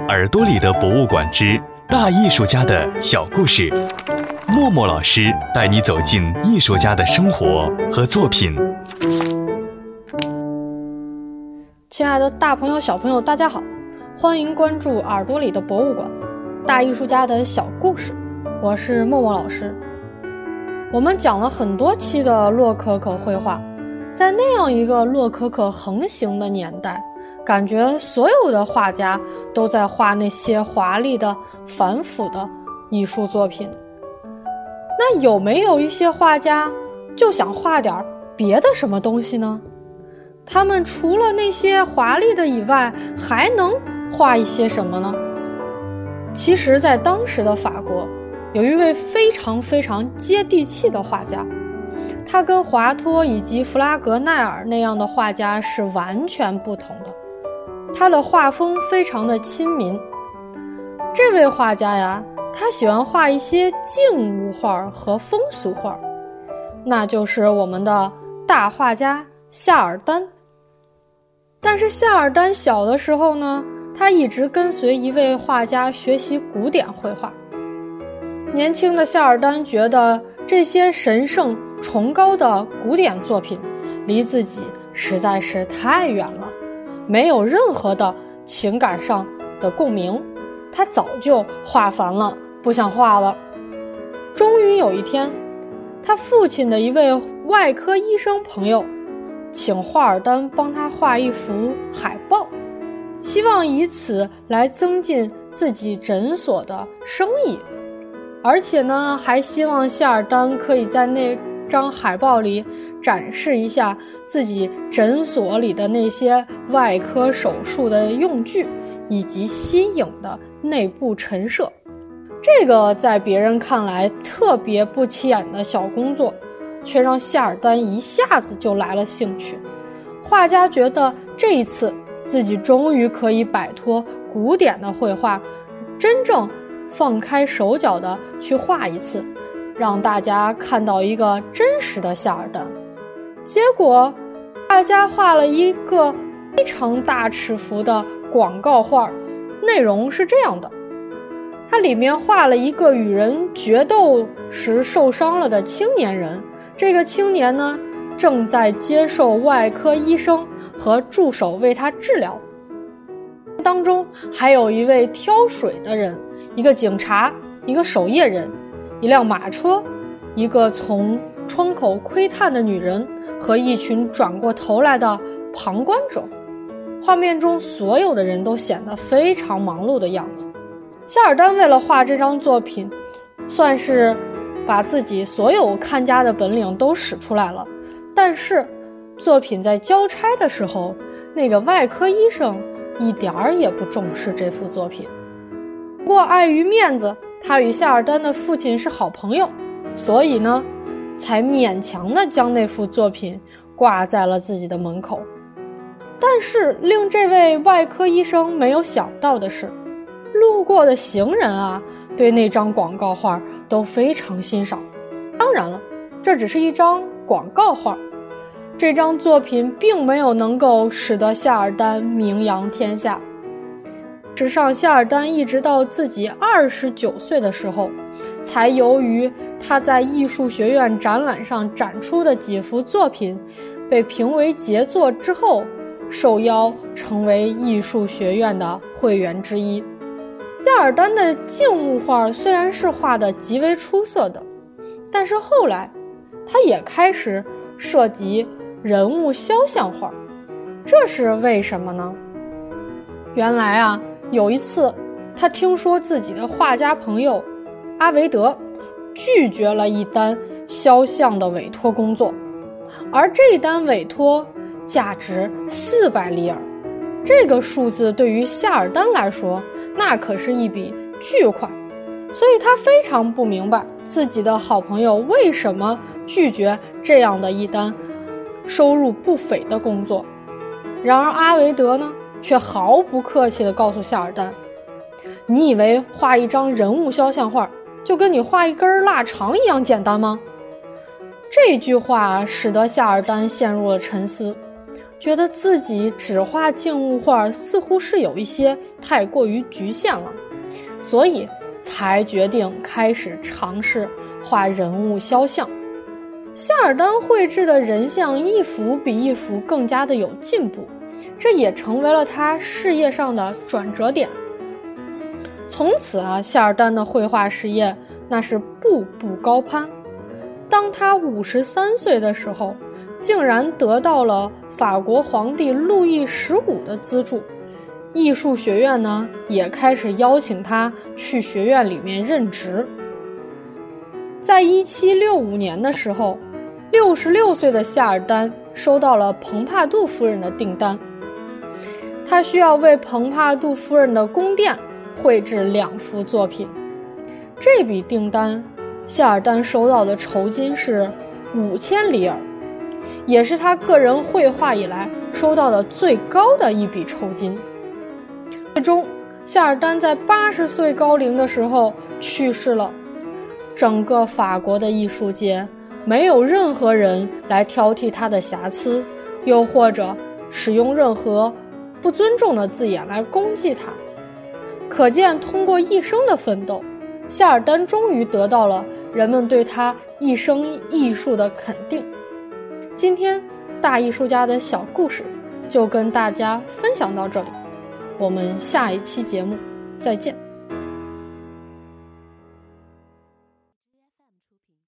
耳朵里的博物馆之大艺术家的小故事，默默老师带你走进艺术家的生活和作品。亲爱的，大朋友、小朋友，大家好，欢迎关注耳朵里的博物馆，大艺术家的小故事。我是默默老师。我们讲了很多期的洛可可绘画，在那样一个洛可可横行的年代。感觉所有的画家都在画那些华丽的、繁复的艺术作品。那有没有一些画家就想画点别的什么东西呢？他们除了那些华丽的以外，还能画一些什么呢？其实，在当时的法国，有一位非常非常接地气的画家，他跟华托以及弗拉格奈尔那样的画家是完全不同的。他的画风非常的亲民。这位画家呀，他喜欢画一些静物画和风俗画，那就是我们的大画家夏尔丹。但是夏尔丹小的时候呢，他一直跟随一位画家学习古典绘画。年轻的夏尔丹觉得这些神圣崇高的古典作品离自己实在是太远了。没有任何的情感上的共鸣，他早就画烦了，不想画了。终于有一天，他父亲的一位外科医生朋友，请华尔丹帮他画一幅海报，希望以此来增进自己诊所的生意，而且呢，还希望夏尔丹可以在那张海报里。展示一下自己诊所里的那些外科手术的用具，以及新颖的内部陈设。这个在别人看来特别不起眼的小工作，却让夏尔丹一下子就来了兴趣。画家觉得这一次自己终于可以摆脱古典的绘画，真正放开手脚的去画一次，让大家看到一个真实的夏尔丹。结果，画家画了一个非常大尺幅的广告画，内容是这样的：它里面画了一个与人决斗时受伤了的青年人，这个青年呢正在接受外科医生和助手为他治疗。当中还有一位挑水的人，一个警察，一个守夜人，一辆马车，一个从窗口窥探的女人。和一群转过头来的旁观者，画面中所有的人都显得非常忙碌的样子。夏尔丹为了画这张作品，算是把自己所有看家的本领都使出来了。但是，作品在交差的时候，那个外科医生一点儿也不重视这幅作品。不过，碍于面子，他与夏尔丹的父亲是好朋友，所以呢。才勉强地将那幅作品挂在了自己的门口，但是令这位外科医生没有想到的是，路过的行人啊，对那张广告画都非常欣赏。当然了，这只是一张广告画，这张作品并没有能够使得夏尔丹名扬天下。事实上，夏尔丹一直到自己二十九岁的时候，才由于他在艺术学院展览上展出的几幅作品被评为杰作之后，受邀成为艺术学院的会员之一。夏尔丹的静物画虽然是画的极为出色的，但是后来他也开始涉及人物肖像画，这是为什么呢？原来啊。有一次，他听说自己的画家朋友阿维德拒绝了一单肖像的委托工作，而这单委托价值四百里尔，这个数字对于夏尔丹来说，那可是一笔巨款，所以他非常不明白自己的好朋友为什么拒绝这样的一单收入不菲的工作。然而阿维德呢？却毫不客气地告诉夏尔丹：“你以为画一张人物肖像画就跟你画一根腊肠一样简单吗？”这句话使得夏尔丹陷入了沉思。觉得自己只画静物画似乎是有一些太过于局限了，所以才决定开始尝试画人物肖像。夏尔丹绘制的人像一幅比一幅更加的有进步，这也成为了他事业上的转折点。从此啊，夏尔丹的绘画事业那是步步高攀。当他五十三岁的时候，竟然得到了法国皇帝路易十五的资助，艺术学院呢也开始邀请他去学院里面任职。在一七六五年的时候，六十六岁的夏尔丹收到了蓬帕杜夫人的订单，他需要为蓬帕杜夫人的宫殿。绘制两幅作品，这笔订单，夏尔丹收到的酬金是五千里尔，也是他个人绘画以来收到的最高的一笔酬金。最终，夏尔丹在八十岁高龄的时候去世了。整个法国的艺术界，没有任何人来挑剔他的瑕疵，又或者使用任何不尊重的字眼来攻击他。可见，通过一生的奋斗，夏尔丹终于得到了人们对他一生艺术的肯定。今天，大艺术家的小故事就跟大家分享到这里，我们下一期节目再见。